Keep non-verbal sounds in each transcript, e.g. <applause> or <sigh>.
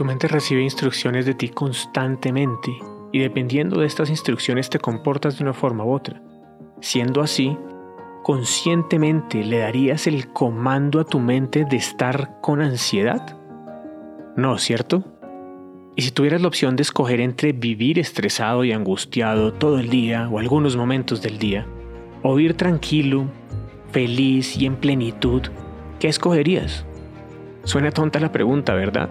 Tu mente recibe instrucciones de ti constantemente y dependiendo de estas instrucciones te comportas de una forma u otra. Siendo así, conscientemente le darías el comando a tu mente de estar con ansiedad? No, ¿cierto? Y si tuvieras la opción de escoger entre vivir estresado y angustiado todo el día o algunos momentos del día, o vivir tranquilo, feliz y en plenitud, ¿qué escogerías? Suena tonta la pregunta, ¿verdad?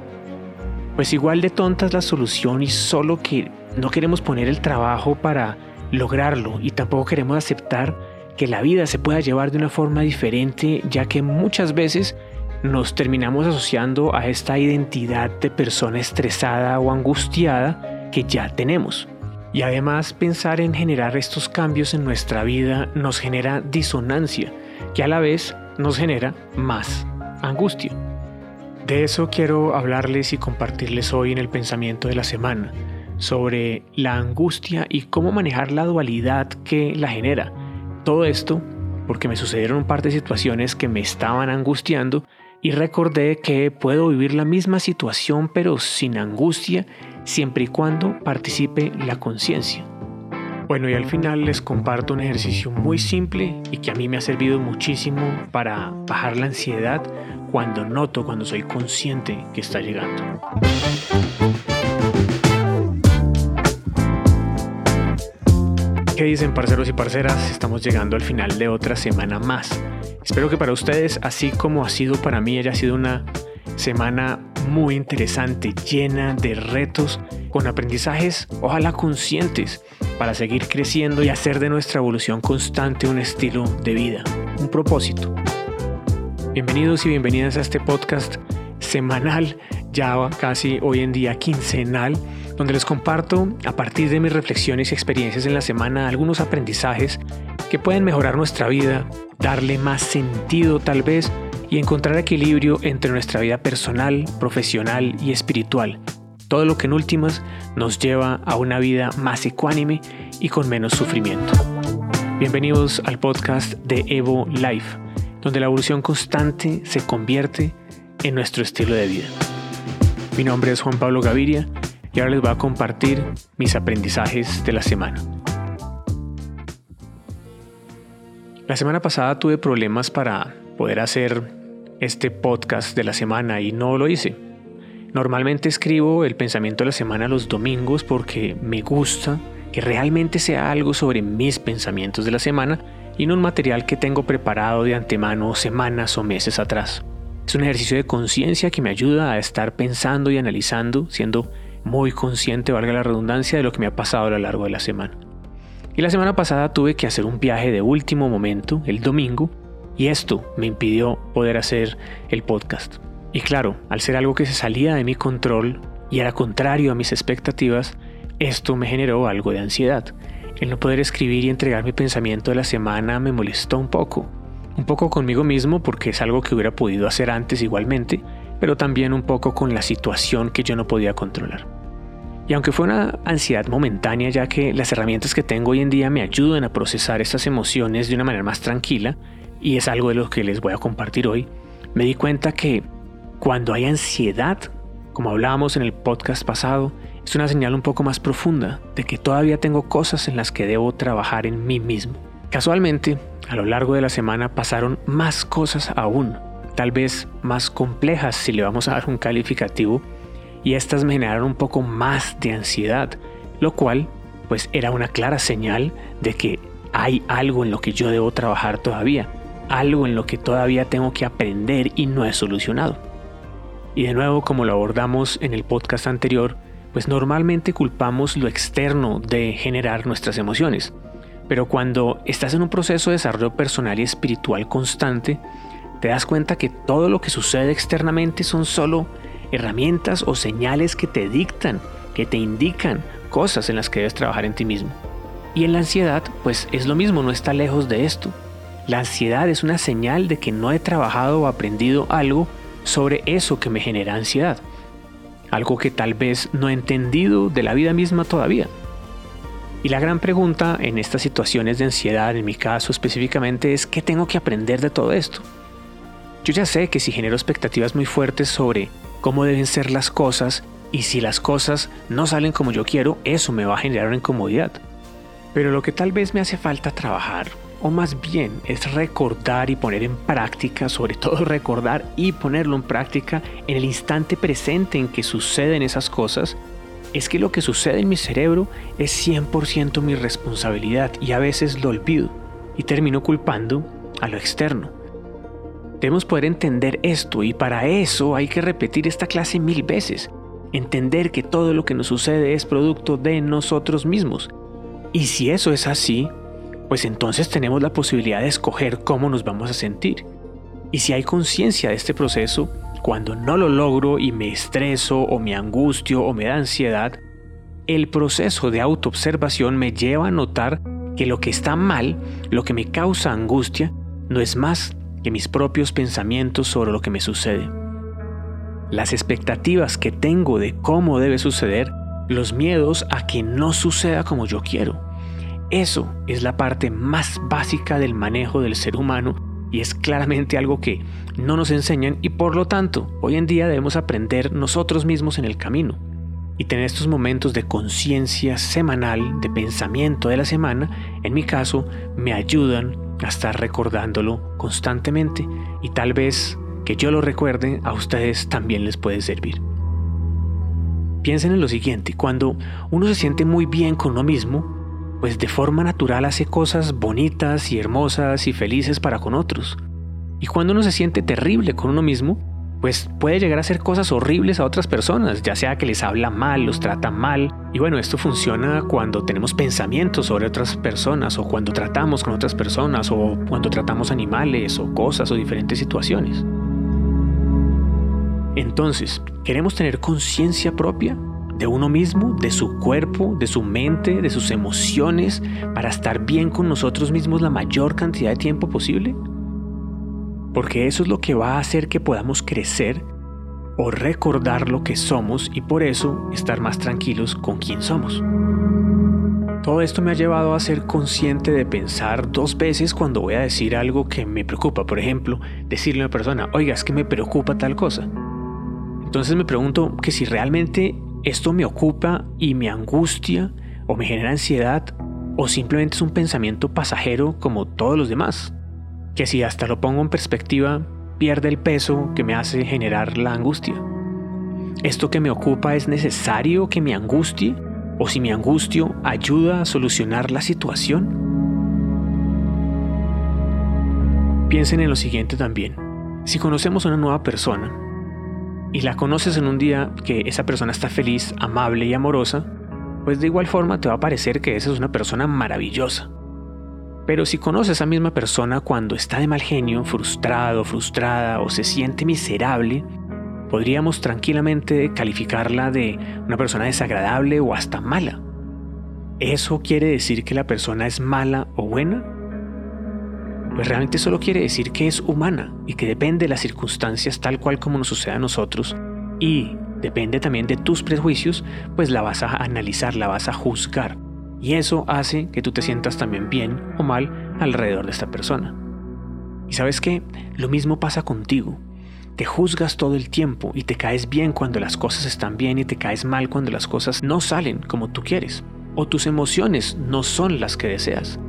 Pues igual de tonta es la solución y solo que no queremos poner el trabajo para lograrlo y tampoco queremos aceptar que la vida se pueda llevar de una forma diferente, ya que muchas veces nos terminamos asociando a esta identidad de persona estresada o angustiada que ya tenemos. Y además pensar en generar estos cambios en nuestra vida nos genera disonancia, que a la vez nos genera más angustia. De eso quiero hablarles y compartirles hoy en el pensamiento de la semana, sobre la angustia y cómo manejar la dualidad que la genera. Todo esto porque me sucedieron un par de situaciones que me estaban angustiando y recordé que puedo vivir la misma situación pero sin angustia siempre y cuando participe la conciencia. Bueno, y al final les comparto un ejercicio muy simple y que a mí me ha servido muchísimo para bajar la ansiedad cuando noto, cuando soy consciente que está llegando. ¿Qué dicen parceros y parceras? Estamos llegando al final de otra semana más. Espero que para ustedes, así como ha sido para mí, haya sido una semana muy interesante, llena de retos, con aprendizajes, ojalá conscientes, para seguir creciendo y hacer de nuestra evolución constante un estilo de vida, un propósito. Bienvenidos y bienvenidas a este podcast semanal, ya casi hoy en día quincenal donde les comparto, a partir de mis reflexiones y experiencias en la semana, algunos aprendizajes que pueden mejorar nuestra vida, darle más sentido tal vez y encontrar equilibrio entre nuestra vida personal, profesional y espiritual. Todo lo que en últimas nos lleva a una vida más ecuánime y con menos sufrimiento. Bienvenidos al podcast de Evo Life, donde la evolución constante se convierte en nuestro estilo de vida. Mi nombre es Juan Pablo Gaviria y ahora les voy a compartir mis aprendizajes de la semana. La semana pasada tuve problemas para poder hacer este podcast de la semana y no lo hice. Normalmente escribo el pensamiento de la semana los domingos porque me gusta que realmente sea algo sobre mis pensamientos de la semana y no un material que tengo preparado de antemano semanas o meses atrás. Es un ejercicio de conciencia que me ayuda a estar pensando y analizando, siendo muy consciente, valga la redundancia, de lo que me ha pasado a lo largo de la semana. Y la semana pasada tuve que hacer un viaje de último momento, el domingo, y esto me impidió poder hacer el podcast. Y claro, al ser algo que se salía de mi control y era contrario a mis expectativas, esto me generó algo de ansiedad. El no poder escribir y entregar mi pensamiento de la semana me molestó un poco. Un poco conmigo mismo porque es algo que hubiera podido hacer antes igualmente, pero también un poco con la situación que yo no podía controlar. Y aunque fue una ansiedad momentánea, ya que las herramientas que tengo hoy en día me ayudan a procesar estas emociones de una manera más tranquila, y es algo de lo que les voy a compartir hoy, me di cuenta que cuando hay ansiedad, como hablábamos en el podcast pasado, es una señal un poco más profunda de que todavía tengo cosas en las que debo trabajar en mí mismo. Casualmente, a lo largo de la semana pasaron más cosas aún, tal vez más complejas si le vamos a dar un calificativo, y estas me generaron un poco más de ansiedad, lo cual pues era una clara señal de que hay algo en lo que yo debo trabajar todavía, algo en lo que todavía tengo que aprender y no he solucionado. Y de nuevo, como lo abordamos en el podcast anterior, pues normalmente culpamos lo externo de generar nuestras emociones. Pero cuando estás en un proceso de desarrollo personal y espiritual constante, te das cuenta que todo lo que sucede externamente son solo herramientas o señales que te dictan, que te indican cosas en las que debes trabajar en ti mismo. Y en la ansiedad, pues es lo mismo, no está lejos de esto. La ansiedad es una señal de que no he trabajado o aprendido algo sobre eso que me genera ansiedad. Algo que tal vez no he entendido de la vida misma todavía. Y la gran pregunta en estas situaciones de ansiedad, en mi caso específicamente, es ¿qué tengo que aprender de todo esto? Yo ya sé que si genero expectativas muy fuertes sobre cómo deben ser las cosas Y si las cosas no salen como yo quiero, eso me va a generar una incomodidad. Pero lo que tal vez me hace falta trabajar, o más bien es recordar y poner en práctica, sobre todo <laughs> recordar y ponerlo en práctica en el instante presente en que suceden esas cosas, es que lo que sucede en mi cerebro es 100% mi responsabilidad y a veces lo olvido y termino culpando a lo externo. Debemos poder entender esto y para eso hay que repetir esta clase mil veces. Entender que todo lo que nos sucede es producto de nosotros mismos. Y si eso es así, pues entonces tenemos la posibilidad de escoger cómo nos vamos a sentir. Y si hay conciencia de este proceso, cuando no lo logro y me estreso o me angustio o me da ansiedad, el proceso de autoobservación me lleva a notar que lo que está mal, lo que me causa angustia, no es más que mis propios pensamientos sobre lo que me sucede. Las expectativas que tengo de cómo debe suceder, los miedos a que no suceda como yo quiero. Eso es la parte más básica del manejo del ser humano y es claramente algo que no nos enseñan y por lo tanto hoy en día debemos aprender nosotros mismos en el camino. Y tener estos momentos de conciencia semanal, de pensamiento de la semana, en mi caso, me ayudan a estar recordándolo constantemente y tal vez que yo lo recuerde a ustedes también les puede servir. Piensen en lo siguiente, cuando uno se siente muy bien con uno mismo, pues de forma natural hace cosas bonitas y hermosas y felices para con otros. Y cuando uno se siente terrible con uno mismo, pues puede llegar a hacer cosas horribles a otras personas, ya sea que les habla mal, los trata mal. Y bueno, esto funciona cuando tenemos pensamientos sobre otras personas o cuando tratamos con otras personas o cuando tratamos animales o cosas o diferentes situaciones. Entonces, ¿queremos tener conciencia propia de uno mismo, de su cuerpo, de su mente, de sus emociones, para estar bien con nosotros mismos la mayor cantidad de tiempo posible? porque eso es lo que va a hacer que podamos crecer o recordar lo que somos y por eso estar más tranquilos con quien somos. Todo esto me ha llevado a ser consciente de pensar dos veces cuando voy a decir algo que me preocupa. Por ejemplo, decirle a una persona, oiga, es que me preocupa tal cosa. Entonces me pregunto que si realmente esto me ocupa y me angustia o me genera ansiedad o simplemente es un pensamiento pasajero como todos los demás que si hasta lo pongo en perspectiva, pierde el peso que me hace generar la angustia. ¿Esto que me ocupa es necesario que me angustie? ¿O si me angustio ayuda a solucionar la situación? Piensen en lo siguiente también. Si conocemos a una nueva persona y la conoces en un día que esa persona está feliz, amable y amorosa, pues de igual forma te va a parecer que esa es una persona maravillosa. Pero si conoces a esa misma persona cuando está de mal genio, frustrado, frustrada o se siente miserable, podríamos tranquilamente calificarla de una persona desagradable o hasta mala. ¿Eso quiere decir que la persona es mala o buena? Pues realmente solo quiere decir que es humana y que depende de las circunstancias tal cual como nos sucede a nosotros y depende también de tus prejuicios, pues la vas a analizar, la vas a juzgar. Y eso hace que tú te sientas también bien o mal alrededor de esta persona. Y sabes qué, lo mismo pasa contigo. Te juzgas todo el tiempo y te caes bien cuando las cosas están bien y te caes mal cuando las cosas no salen como tú quieres o tus emociones no son las que deseas.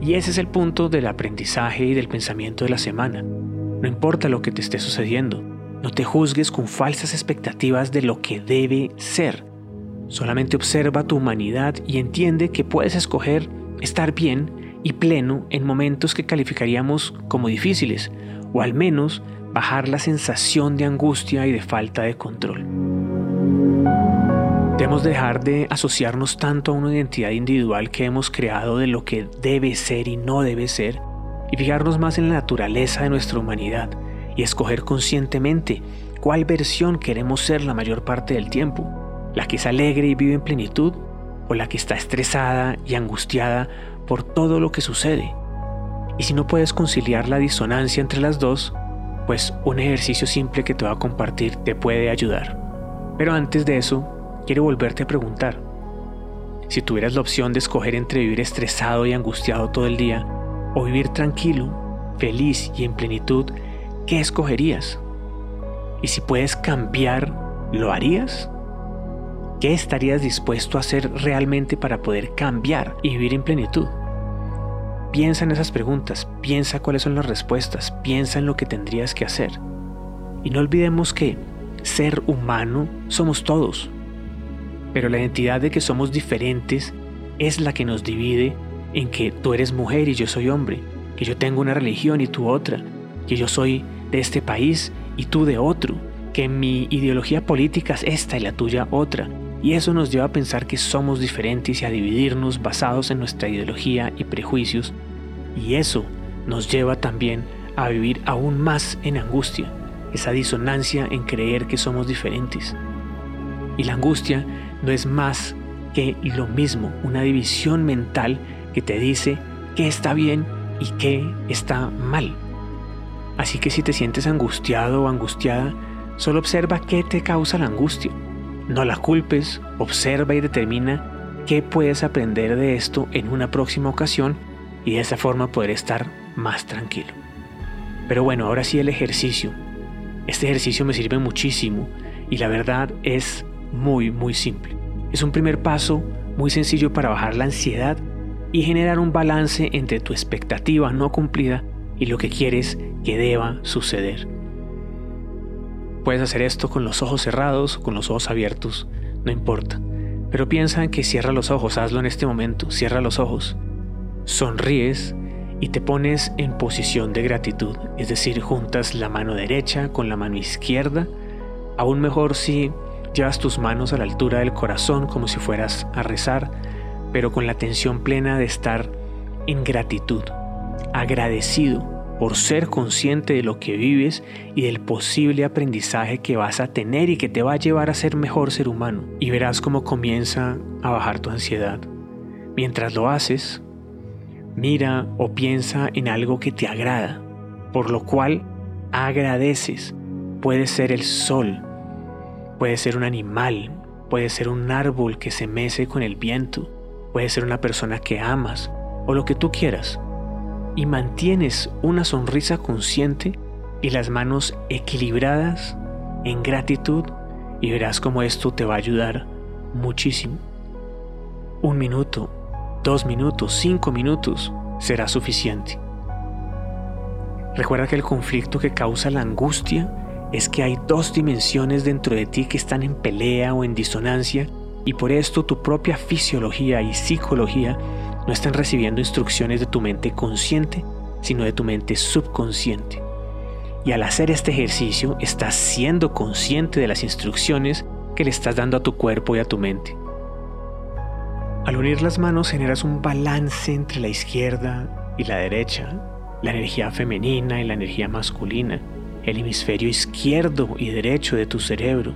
Y ese es el punto del aprendizaje y del pensamiento de la semana. No importa lo que te esté sucediendo, no te juzgues con falsas expectativas de lo que debe ser. Solamente observa tu humanidad y entiende que puedes escoger estar bien y pleno en momentos que calificaríamos como difíciles, o al menos bajar la sensación de angustia y de falta de control. Debemos dejar de asociarnos tanto a una identidad individual que hemos creado de lo que debe ser y no debe ser, y fijarnos más en la naturaleza de nuestra humanidad y escoger conscientemente cuál versión queremos ser la mayor parte del tiempo la que es alegre y vive en plenitud o la que está estresada y angustiada por todo lo que sucede. Y si no puedes conciliar la disonancia entre las dos, pues un ejercicio simple que te voy a compartir te puede ayudar. Pero antes de eso, quiero volverte a preguntar. Si tuvieras la opción de escoger entre vivir estresado y angustiado todo el día o vivir tranquilo, feliz y en plenitud, ¿qué escogerías? Y si puedes cambiar, ¿lo harías? ¿Qué estarías dispuesto a hacer realmente para poder cambiar y vivir en plenitud? Piensa en esas preguntas, piensa cuáles son las respuestas, piensa en lo que tendrías que hacer. Y no olvidemos que ser humano somos todos, pero la identidad de que somos diferentes es la que nos divide en que tú eres mujer y yo soy hombre, que yo tengo una religión y tú otra, que yo soy de este país y tú de otro, que mi ideología política es esta y la tuya otra. Y eso nos lleva a pensar que somos diferentes y a dividirnos basados en nuestra ideología y prejuicios. Y eso nos lleva también a vivir aún más en angustia, esa disonancia en creer que somos diferentes. Y la angustia no es más que lo mismo, una división mental que te dice qué está bien y qué está mal. Así que si te sientes angustiado o angustiada, solo observa qué te causa la angustia. No la culpes, observa y determina qué puedes aprender de esto en una próxima ocasión y de esa forma poder estar más tranquilo. Pero bueno, ahora sí el ejercicio. Este ejercicio me sirve muchísimo y la verdad es muy, muy simple. Es un primer paso muy sencillo para bajar la ansiedad y generar un balance entre tu expectativa no cumplida y lo que quieres que deba suceder. Puedes hacer esto con los ojos cerrados o con los ojos abiertos, no importa. Pero piensa en que cierra los ojos, hazlo en este momento, cierra los ojos. Sonríes y te pones en posición de gratitud, es decir, juntas la mano derecha con la mano izquierda, aún mejor si Llevas tus manos a la altura del corazón como si fueras a rezar, pero con la atención plena de estar en gratitud, agradecido por ser consciente de lo que vives y del posible aprendizaje que vas a tener y que te va a llevar a ser mejor ser humano. Y verás cómo comienza a bajar tu ansiedad. Mientras lo haces, mira o piensa en algo que te agrada, por lo cual agradeces. Puede ser el sol, Puede ser un animal, puede ser un árbol que se mece con el viento, puede ser una persona que amas o lo que tú quieras. Y mantienes una sonrisa consciente y las manos equilibradas en gratitud y verás cómo esto te va a ayudar muchísimo. Un minuto, dos minutos, cinco minutos será suficiente. Recuerda que el conflicto que causa la angustia es que hay dos dimensiones dentro de ti que están en pelea o en disonancia y por esto tu propia fisiología y psicología no están recibiendo instrucciones de tu mente consciente, sino de tu mente subconsciente. Y al hacer este ejercicio estás siendo consciente de las instrucciones que le estás dando a tu cuerpo y a tu mente. Al unir las manos generas un balance entre la izquierda y la derecha, la energía femenina y la energía masculina el hemisferio izquierdo y derecho de tu cerebro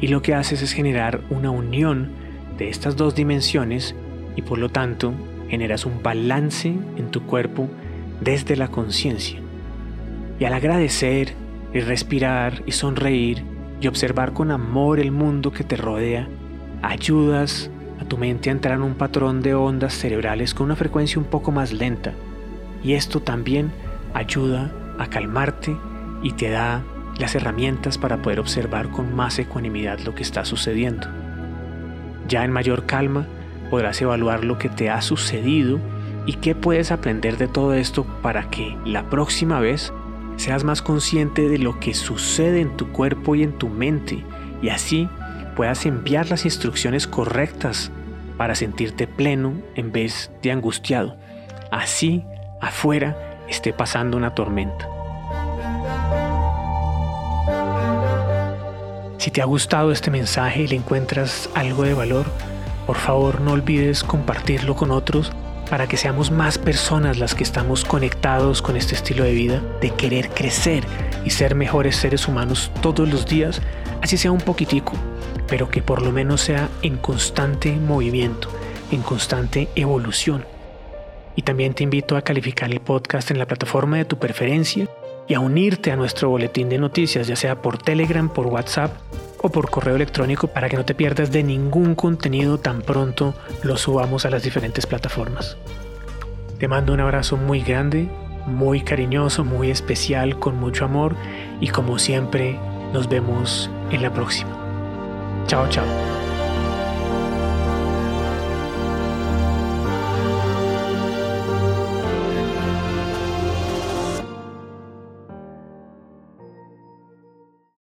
y lo que haces es generar una unión de estas dos dimensiones y por lo tanto generas un balance en tu cuerpo desde la conciencia. Y al agradecer y respirar y sonreír y observar con amor el mundo que te rodea, ayudas a tu mente a entrar en un patrón de ondas cerebrales con una frecuencia un poco más lenta. Y esto también ayuda a calmarte y te da las herramientas para poder observar con más ecuanimidad lo que está sucediendo. Ya en mayor calma podrás evaluar lo que te ha sucedido y qué puedes aprender de todo esto para que la próxima vez seas más consciente de lo que sucede en tu cuerpo y en tu mente y así puedas enviar las instrucciones correctas para sentirte pleno en vez de angustiado. Así afuera esté pasando una tormenta. Si te ha gustado este mensaje y le encuentras algo de valor, por favor no olvides compartirlo con otros para que seamos más personas las que estamos conectados con este estilo de vida, de querer crecer y ser mejores seres humanos todos los días, así sea un poquitico, pero que por lo menos sea en constante movimiento, en constante evolución. Y también te invito a calificar el podcast en la plataforma de tu preferencia y a unirte a nuestro boletín de noticias, ya sea por Telegram, por WhatsApp o por correo electrónico para que no te pierdas de ningún contenido tan pronto lo subamos a las diferentes plataformas. Te mando un abrazo muy grande, muy cariñoso, muy especial, con mucho amor y como siempre nos vemos en la próxima. Chao, chao.